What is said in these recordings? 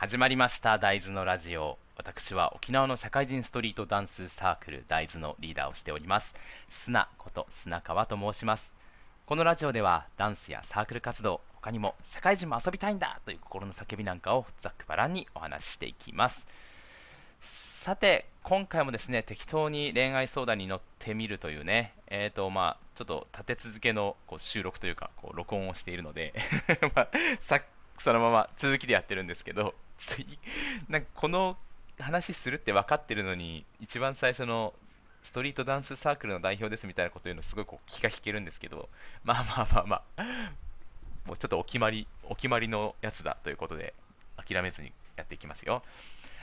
始まりました大豆のラジオ。私は沖縄の社会人ストリートダンスサークル大豆のリーダーをしております。砂こと砂川と申します。このラジオではダンスやサークル活動他にも社会人も遊びたいんだという心の叫びなんかをざっくばらんにお話ししていきます。さて今回もですね適当に恋愛相談に乗ってみるというねえっ、ー、とまあちょっと立て続けのこう収録というかこう録音をしているので まあ、さそのまま続きでやってるんですけどなんかこの話するって分かってるのに一番最初のストリートダンスサークルの代表ですみたいなこと言うのすごいこう気が引けるんですけどまあまあまあまあもうちょっとお決まりお決まりのやつだということで諦めずにやっていきますよ。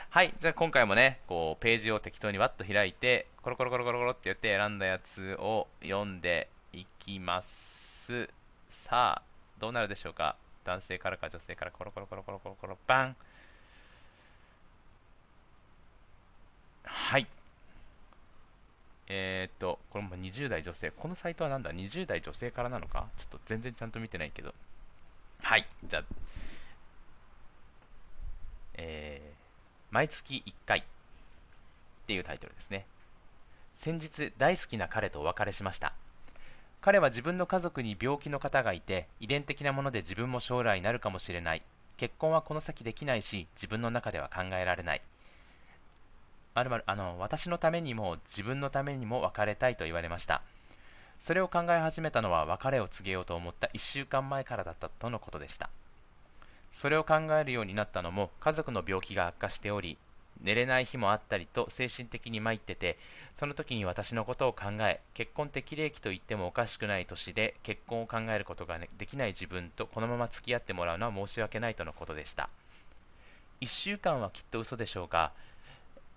はいじゃあ今回もねこうページを適当にワッと開いてコロコロコロコロコロってやって選んだやつを読んでいきます。さあどうなるでしょうか？男性からか女性からコロコロコロコロコロコロバン。はい。えー、っとこれも20代女性。このサイトはなんだ？20代女性からなのか？ちょっと全然ちゃんと見てないけど。はい。じゃあえー、毎月1回っていうタイトルですね。先日大好きな彼とお別れしました。彼は自分の家族に病気の方がいて遺伝的なもので自分も将来なるかもしれない。結婚はこの先できないし自分の中では考えられない。まるまるあの私のためにも自分のためにも別れたいと言われました。それを考え始めたのは別れを告げようと思った1週間前からだったとのことでした。それを考えるようになったのも家族の病気が悪化しており寝れない日もあったりと精神的に参っててその時に私のことを考え結婚適齢期と言ってもおかしくない年で結婚を考えることが、できない自分とこのまま付き合ってもらうのは申し訳ないとのことでした。1週間はきっと嘘でしょうが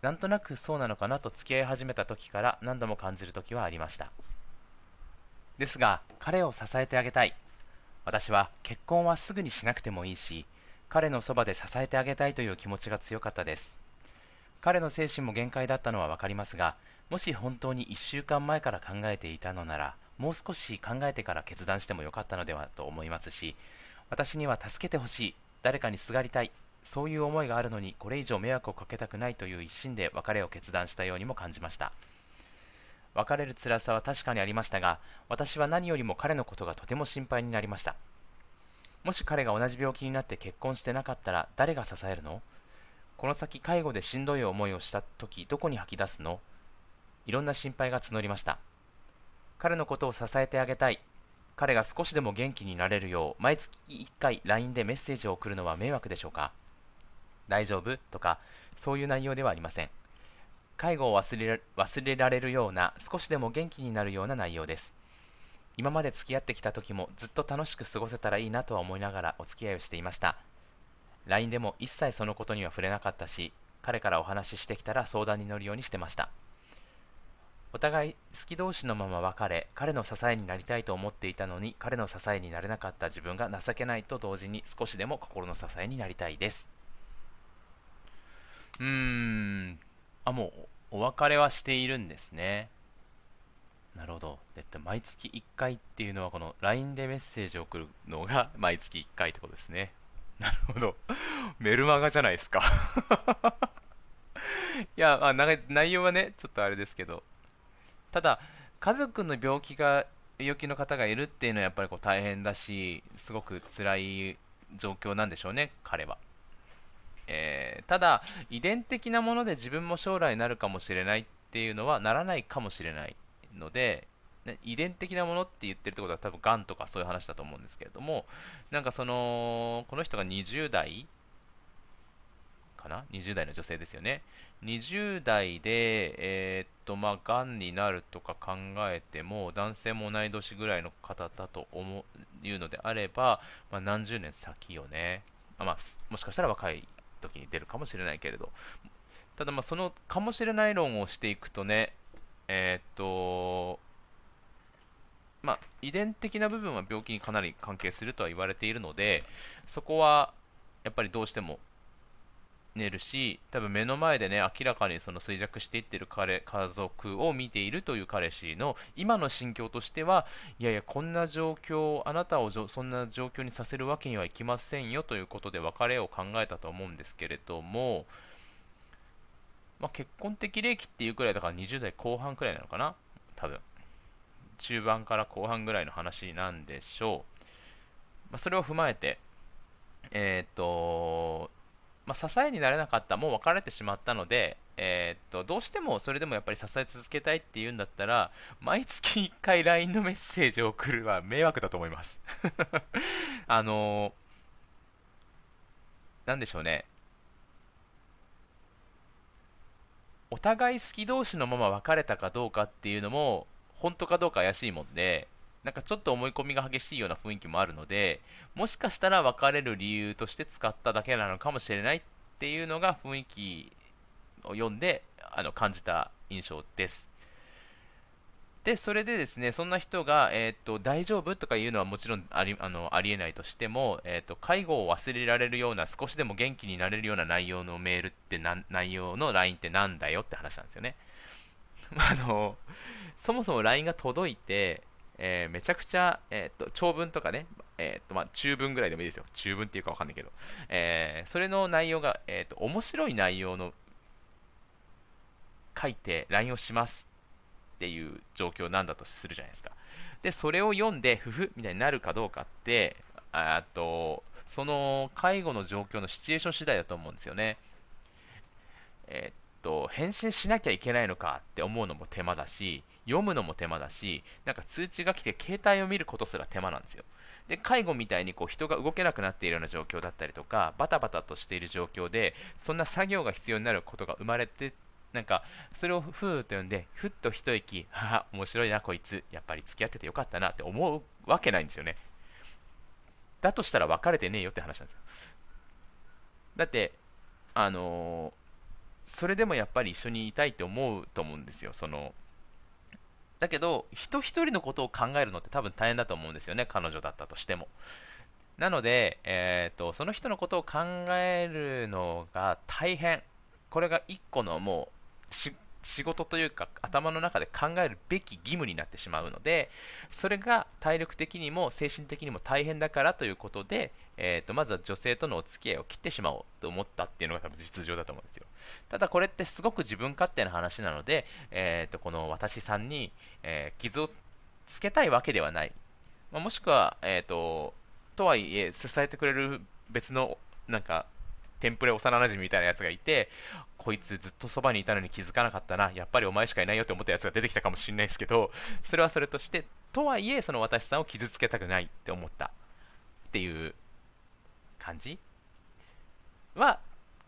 なんとなくそうなのかなと付き合い始めた時から何度も感じる時はありました。ですが彼を支えてあげたい。私は結婚はすぐにしなくてもいいし彼のそばで支えてあげたいという気持ちが強かったです。彼の精神も限界だったのは分かりますがもし本当に1週間前から考えていたのならもう少し考えてから決断してもよかったのではと思いますし私には助けてほしい誰かにすがりたいそういう思いがあるのにこれ以上迷惑をかけたくないという一心で別れを決断したようにも感じました。別れる辛さは確かにありましたが私は何よりも彼のことがとても心配になりました。もし彼が同じ病気になって結婚してなかったら誰が支えるの？この先介護でしんどい思いをした時どこに吐き出すの？いろんな心配が募りました。彼のことを支えてあげたい。彼が少しでも元気になれるよう毎月1回 LINE でメッセージを送るのは迷惑でしょうか？大丈夫？とかそういう内容ではありません。介護を忘れられるような少しでも元気になるような内容です。今まで付き合ってきた時もずっと楽しく過ごせたらいいなとは思いながらお付き合いをしていました。LINE でも一切そのことには触れなかったし彼からお話ししてきたら相談に乗るようにしてましたお互い好き同士のまま別れ彼の支えになりたいと思っていたのに彼の支えになれなかった自分が情けないと同時に少しでも心の支えになりたいですうーんあもうお別れはしているんですねなるほど。えっと、毎月1回っていうのは、この LINE でメッセージを送るのが毎月1回ってことですね。なるほど。メルマガじゃないですか いや、まあ、内容はね、ちょっとあれですけど、ただ、家族の病気が、病気の方がいるっていうのはやっぱりこう大変だし、すごく辛い状況なんでしょうね、彼は。えー、ただ、遺伝的なもので自分も将来なるかもしれないっていうのはならないかもしれないので、遺伝的なものって言ってるってことは多分がんとかそういう話だと思うんですけれどもなんかそのこの人が20代かな？20代の女性ですよね。20代でえー、っとまあがんになるとか考えても男性も同い年ぐらいの方だと思ういうのであれば、まあ、何十年先よね。あ、まあ、もしかしたら若い時に出るかもしれないけれど。ただまあそのかもしれない論をしていくとねえー、っとまあ、遺伝的な部分は病気にかなり関係するとは言われているので、そこはやっぱりどうしてもねるし多分目の前でね明らかにその衰弱していってる彼家族を見ているという彼氏の今の心境としてはいやいやこんな状況あなたをそんな状況にさせるわけにはいきませんよということで別れを考えたと思うんですけれども、まあ、結婚的齢期っていうくらいだから20代後半くらいなのかな多分。中盤から後半ぐらいの話なんでしょう、まあ、それを踏まえてえっ、とまあ、支えになれなかった、もう別れてしまったので、えー、っとどうしてもそれでもやっぱり支え続けたいっていうんだったら、毎月1回 LINE のメッセージを送るは迷惑だと思います あのー、なんでしょうね。お互い好き同士のまま別れたかどうかっていうのも、本当かどうか怪しいもんで、なんかちょっと思い込みが激しいような雰囲気もあるので、もしかしたら別れる理由として使っただけなのかもしれないっていうのが雰囲気を読んであの感じた印象です。で、それでですね、そんな人が、えーと、大丈夫とかいうのはもちろんありあのありえないとしても、えーと、介護を忘れられるような、少しでも元気になれるような内容のメールって、内容の LINE ってなんだよって話なんですよね。あのそもそも LINE が届いて、えー、めちゃくちゃ、えーと、長文とかね、えーとまあ、中文ぐらいでもいいですよ。中文っていうかわかんないけど、えー、それの内容が、えーと、面白い内容の書いて LINE をしますっていう状況なんだとするじゃないですか。で、それを読んで、ふふみたいになるかどうかって、あと、その介護の状況のシチュエーション次第だと思うんですよね。え、と、返信しなきゃいけないのかって思うのも手間だし、読むのも手間だし、なんか通知が来て携帯を見ることすら手間なんですよ。で、介護みたいにこう人が動けなくなっているような状況だったりとか、バタバタとしている状況で、そんな作業が必要になることが生まれて、なんか、それをふーっと読んで、ふっと一息、はは、面白いな、こいつ、やっぱり付き合っててよかったなって思うわけないんですよね。だとしたら別れてねえよって話なんですよ。だって、あのー、それでもやっぱり一緒にいたいって思うと思うんですよ。そのだけど、人一人のことを考えるのって多分大変だと思うんですよね、彼女だったとしても。なので、えーと、その人のことを考えるのが大変。これが一個のもう仕事というか頭の中で考えるべき義務になってしまうのでそれが体力的にも精神的にも大変だからということで、えーと、まずは女性とのお付き合いを切ってしまおうと思ったっていうのが多分実情だと思うんですよ。ただこれってすごく自分勝手な話なので、えーと、この私さんに、えー、傷をつけたいわけではない、まあ、もしくは、えーと、とはいえ支えてくれる別のなんかテンプレ幼馴染みたいなやつがいてこいつずっとそばにいたのに気づかなかったな。やっぱりお前しかいないよって思ったやつが出てきたかもしれないですけどそれはそれとしてとはいえその私さんを傷つけたくないって思った。っていう感じ。は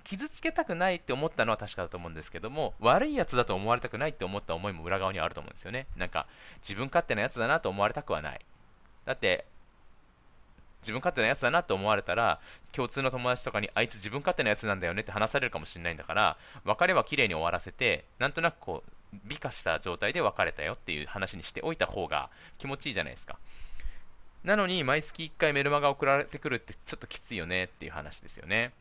傷つけたくないって思ったのは確かだと思うんですけども悪いやつだと思われたくないって思った思いも裏側にあると思うんですよね。なんか自分勝手なやつだなと思われたくはない。だって自分勝手なやつだなと思われたら共通の友達とかにあいつ自分勝手なやつなんだよねって話されるかもしれないんだから別れは綺麗に終わらせてなんとなくこう美化した状態で別れたよっていう話にしておいた方が気持ちいいじゃないですかなのに毎月1回メルマガ送られてくるってちょっときついよねっていう話ですよね。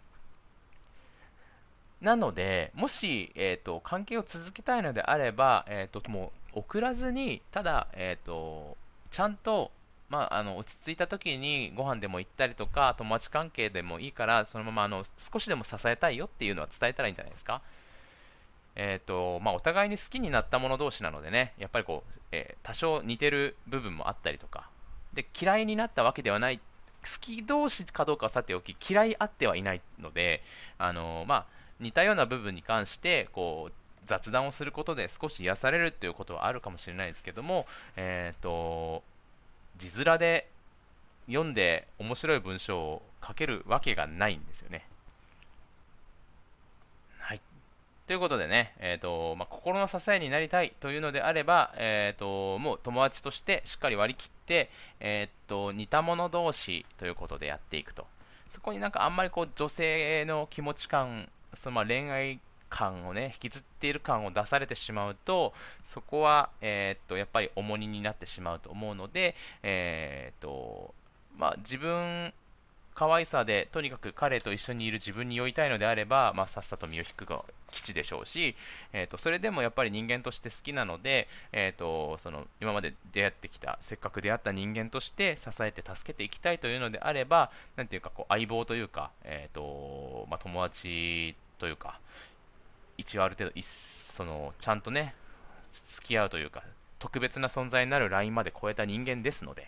なので、もし、えーと、関係を続けたいのであれば、えーと、もう送らずに、ただ、えーと、ちゃんと、まあ、あの落ち着いた時にご飯でも行ったりとか、友達関係でもいいから、そのままあの少しでも支えたいよっていうのは伝えたらいいんじゃないですか？えーとまあ、お互いに好きになった者同士なのでね、やっぱりこう、えー、多少似てる部分もあったりとか、で嫌いになったわけではない好き同士かどうかはさておき嫌いあってはいないのであの、まあ、似たような部分に関してこう雑談をすることで少し癒されるということはあるかもしれないですけども、えーと、字面で読んで面白い文章を書けるわけがないんですよね。はいということでね、えーとまあ、心の支えになりたいというのであれば、えーと、もう友達としてしっかり割り切って、えーと、似た者同士ということでやっていくと。そこになんかあんまりこう女性の気持ち感、そのまあ恋愛感をね、引きずっている感を出されてしまうと、そこは、えー、とやっぱり重荷になってしまうと思うので、えーとまあ、自分可愛さでとにかく彼と一緒にいる自分に酔いたいのであれば、まあ、さっさと身を引くが基地でしょうし、えーと、それでもやっぱり人間として好きなので、えーと、その今まで出会ってきたせっかく出会った人間として支えて助けていきたいというのであればなんていうかこう相棒というか、えーとまあ、友達というか一応ある程度そのちゃんとね付き合うというか特別な存在になるラインまで超えた人間ですので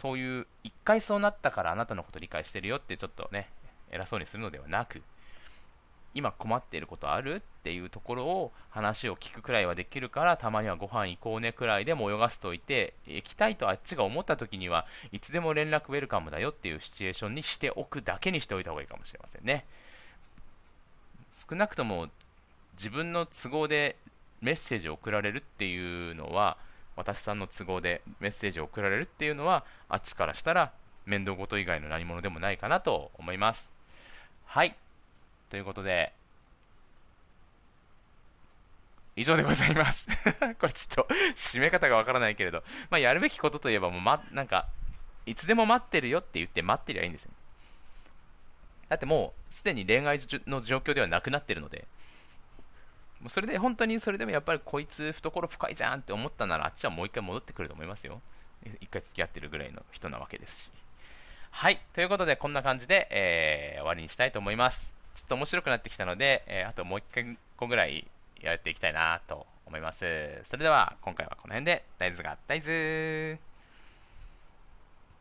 そういう一回そうなったからあなたのこと理解してるよってちょっとね偉そうにするのではなく今困っていることあるっていうところを話を聞くくらいはできるからたまにはご飯行こうねくらいでも泳がせておいて行きたいとあっちが思った時にはいつでも連絡ウェルカムだよっていうシチュエーションにしておくだけにしておいた方がいいかもしれませんね。少なくとも自分の都合でメッセージを送られるっていうのは私さんの都合でメッセージを送られるっていうのはあっちからしたら面倒事以外の何者でもないかなと思います。はい。ということで以上でございます。これちょっと締め方がわからないけれど、まあ、やるべきことといえばもう、ま、なんかいつでも待ってるよって言って待ってりゃいいんですよ。だってもうすでに恋愛の状況ではなくなってるのでもうそれで本当にそれでもやっぱりこいつ懐深いじゃんって思ったならあっちはもう一回戻ってくると思いますよ。一回付き合ってるぐらいの人なわけですし。はい。ということで、こんな感じで、えー、終わりにしたいと思います。ちょっと面白くなってきたので、えー、あともう一回個ぐらいやっていきたいなと思います。それでは、今回はこの辺で、大豆が大豆